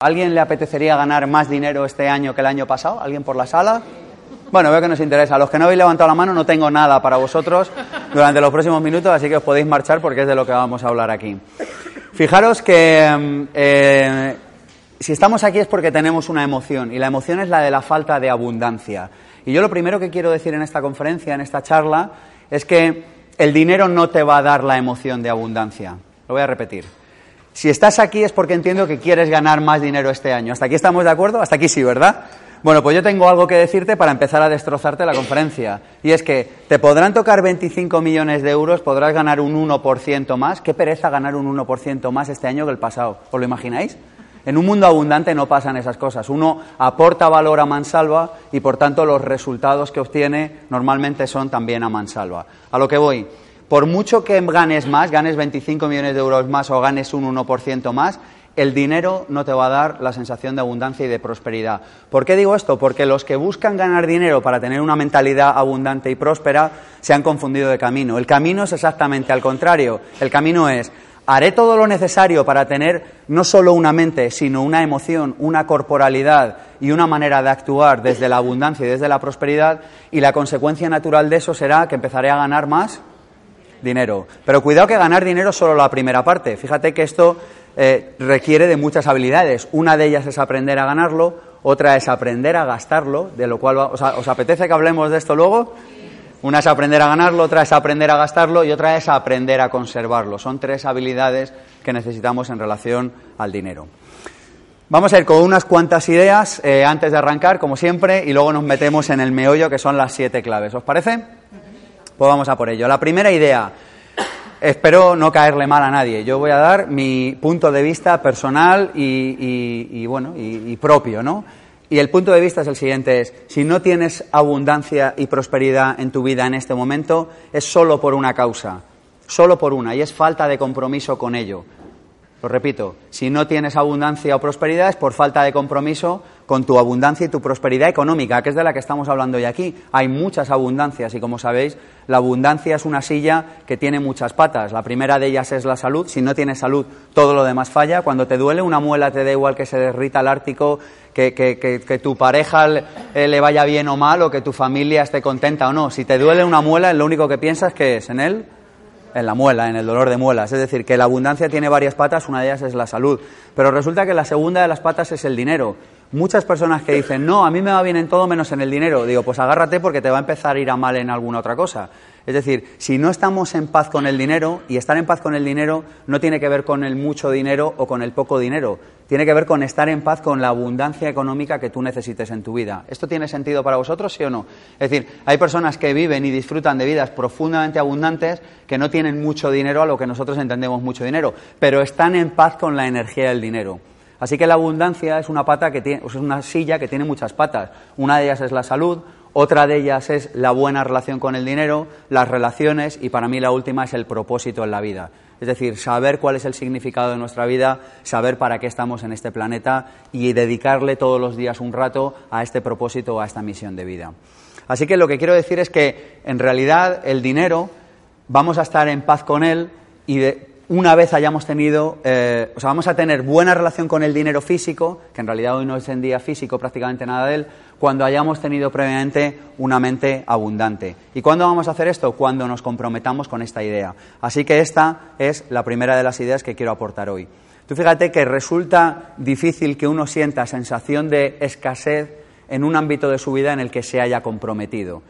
¿Alguien le apetecería ganar más dinero este año que el año pasado? ¿Alguien por la sala? Bueno, veo que nos interesa. A los que no habéis levantado la mano, no tengo nada para vosotros durante los próximos minutos, así que os podéis marchar porque es de lo que vamos a hablar aquí. Fijaros que mm, eh, si estamos aquí es porque tenemos una emoción, y la emoción es la de la falta de abundancia. Y yo lo primero que quiero decir en esta conferencia, en esta charla, es que el dinero no te va a dar la emoción de abundancia. Lo voy a repetir. Si estás aquí es porque entiendo que quieres ganar más dinero este año. ¿Hasta aquí estamos de acuerdo? Hasta aquí sí, ¿verdad? Bueno, pues yo tengo algo que decirte para empezar a destrozarte la conferencia. Y es que te podrán tocar 25 millones de euros, podrás ganar un 1% más. Qué pereza ganar un 1% más este año que el pasado. ¿Os lo imagináis? En un mundo abundante no pasan esas cosas. Uno aporta valor a mansalva y por tanto los resultados que obtiene normalmente son también a mansalva. A lo que voy por mucho que ganes más, ganes 25 millones de euros más o ganes un 1% más, el dinero no te va a dar la sensación de abundancia y de prosperidad. ¿Por qué digo esto? Porque los que buscan ganar dinero para tener una mentalidad abundante y próspera se han confundido de camino. El camino es exactamente al contrario. El camino es, haré todo lo necesario para tener no solo una mente, sino una emoción, una corporalidad y una manera de actuar desde la abundancia y desde la prosperidad, y la consecuencia natural de eso será que empezaré a ganar más dinero. Pero cuidado que ganar dinero es solo la primera parte. Fíjate que esto eh, requiere de muchas habilidades. Una de ellas es aprender a ganarlo, otra es aprender a gastarlo, de lo cual ¿os apetece que hablemos de esto luego? Una es aprender a ganarlo, otra es aprender a gastarlo y otra es aprender a conservarlo. Son tres habilidades que necesitamos en relación al dinero. Vamos a ir con unas cuantas ideas eh, antes de arrancar, como siempre, y luego nos metemos en el meollo, que son las siete claves. ¿Os parece? Pues vamos a por ello. La primera idea, espero no caerle mal a nadie. Yo voy a dar mi punto de vista personal y, bueno, y, propio, ¿no? Y el punto de vista es el siguiente, es, si no tienes abundancia y prosperidad en tu vida en este momento, es solo por una causa, solo por una, y es falta de compromiso con ello. Lo repito, si no tienes abundancia o prosperidad es por falta de compromiso con tu abundancia y tu prosperidad económica, que es de la que estamos hablando hoy aquí. Hay muchas abundancias y como sabéis, la abundancia es una silla que tiene muchas patas. La primera de ellas es la salud. Si no tienes salud, todo lo demás falla. Cuando te duele una muela, te da igual que se derrita el Ártico, que, que tu pareja le vaya bien o mal, o que tu familia esté contenta o no. Si te duele una muela, lo único que piensas que es en él en la muela, en el dolor de muelas. Es decir, que la abundancia tiene varias patas, una de ellas es la salud. Pero resulta que la segunda de las patas es el dinero. Muchas personas que dicen, no, a mí me va bien en todo menos en el dinero. Digo, pues agárrate porque te va a empezar a ir a mal en alguna otra cosa. Es decir, si no estamos en paz con el dinero, y estar en paz con el dinero no tiene que ver con el mucho dinero o con el poco dinero, tiene que ver con estar en paz con la abundancia económica que tú necesites en tu vida. ¿Esto tiene sentido para vosotros, sí o no? Es decir, hay personas que viven y disfrutan de vidas profundamente abundantes que no tienen mucho dinero a lo que nosotros entendemos mucho dinero, pero están en paz con la energía del dinero. Así que la abundancia es una pata que tiene, es una silla que tiene muchas patas. Una de ellas es la salud, otra de ellas es la buena relación con el dinero, las relaciones y para mí la última es el propósito en la vida. Es decir, saber cuál es el significado de nuestra vida, saber para qué estamos en este planeta y dedicarle todos los días un rato a este propósito a esta misión de vida. Así que lo que quiero decir es que en realidad el dinero vamos a estar en paz con él y de, una vez hayamos tenido, eh, o sea, vamos a tener buena relación con el dinero físico, que en realidad hoy no es en día físico prácticamente nada de él, cuando hayamos tenido previamente una mente abundante. ¿Y cuándo vamos a hacer esto? Cuando nos comprometamos con esta idea. Así que esta es la primera de las ideas que quiero aportar hoy. Tú fíjate que resulta difícil que uno sienta sensación de escasez en un ámbito de su vida en el que se haya comprometido.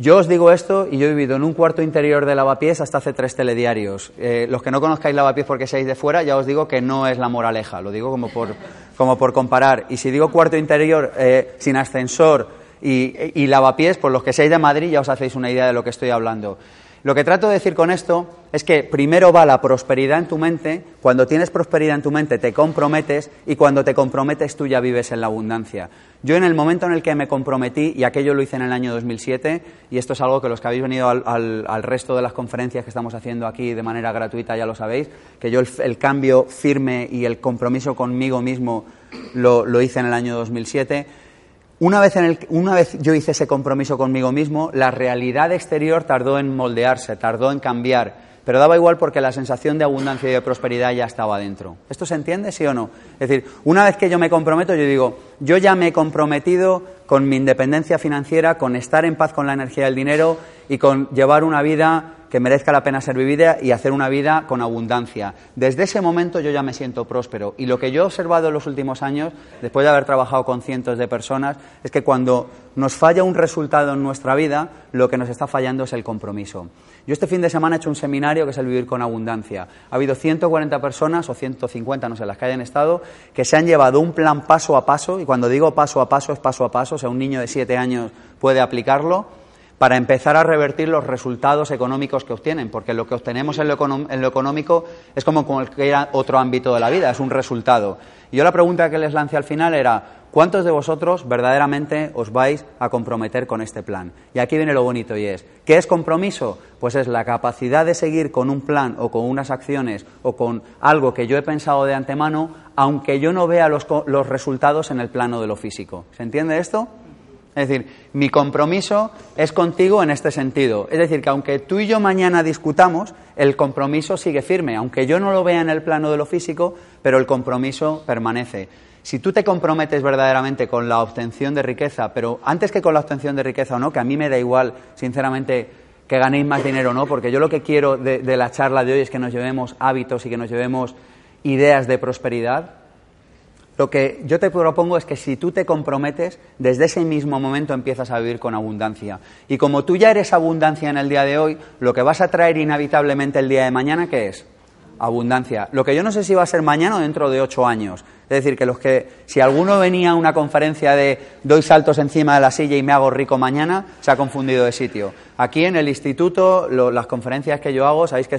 Yo os digo esto y yo he vivido en un cuarto interior de Lavapiés hasta hace tres telediarios. Eh, los que no conozcáis Lavapiés porque seáis de fuera, ya os digo que no es la moraleja, lo digo como por, como por comparar. Y si digo cuarto interior eh, sin ascensor y, y Lavapiés, por los que seáis de Madrid ya os hacéis una idea de lo que estoy hablando. Lo que trato de decir con esto es que primero va la prosperidad en tu mente, cuando tienes prosperidad en tu mente te comprometes y cuando te comprometes tú ya vives en la abundancia. Yo en el momento en el que me comprometí, y aquello lo hice en el año 2007, y esto es algo que los que habéis venido al, resto de las conferencias que estamos haciendo aquí de manera gratuita ya lo sabéis, que yo el, cambio firme y el compromiso conmigo mismo lo, lo hice en el año 2007, una vez, una vez yo hice ese compromiso conmigo mismo, la realidad exterior tardó en moldearse, tardó en cambiar, pero daba igual porque la sensación de abundancia y de prosperidad ya estaba dentro. ¿Esto se entiende, sí o no? Es decir, una vez que yo me comprometo, yo digo, yo ya me he comprometido con mi independencia financiera, con estar en paz con la energía del dinero y con llevar una vida que merezca la pena ser vivida y hacer una vida con abundancia. Desde ese momento yo ya me siento próspero. Y lo que yo he observado en los últimos años, después de haber trabajado con cientos de personas, es que cuando nos falla un resultado en nuestra vida, lo que nos está fallando es el compromiso. Yo este fin de semana he hecho un seminario que es el vivir con abundancia. Ha habido 140 personas o 150, no sé, las que hayan estado, que se han llevado un plan paso a paso, y cuando digo paso a paso es paso a paso, o sea, un niño de 7 años puede aplicarlo, para empezar a revertir los resultados económicos que obtienen, porque lo que obtenemos en lo, económico es como cualquier otro ámbito de la vida, es un resultado. Y yo la pregunta que les lancé al final era, ¿cuántos de vosotros verdaderamente os vais a comprometer con este plan? Y aquí viene lo bonito y es, ¿qué es compromiso? Pues es la capacidad de seguir con un plan o con unas acciones o con algo que yo he pensado de antemano, aunque yo no vea los, los resultados en el plano de lo físico. ¿Se entiende esto? Es decir, mi compromiso es contigo en este sentido. Es decir, que aunque tú y yo mañana discutamos, el compromiso sigue firme, aunque yo no lo vea en el plano de lo físico, pero el compromiso permanece. Si tú te comprometes verdaderamente con la obtención de riqueza, pero antes que con la obtención de riqueza o no, que a mí me da igual, sinceramente, que ganéis más dinero o no, porque yo lo que quiero de, de la charla de hoy es que nos llevemos hábitos y que nos llevemos ideas de prosperidad, lo que yo te propongo es que si tú te comprometes, desde ese mismo momento empiezas a vivir con abundancia. Y como tú ya eres abundancia en el día de hoy, lo que vas a traer inevitablemente el día de mañana, ¿qué es? Abundancia. Lo que yo no sé si va a ser mañana o dentro de ocho años. Es decir, que los que, si alguno venía a una conferencia de doy saltos encima de la silla y me hago rico mañana, se ha confundido de sitio. Aquí en el instituto, las conferencias que yo hago, sabéis que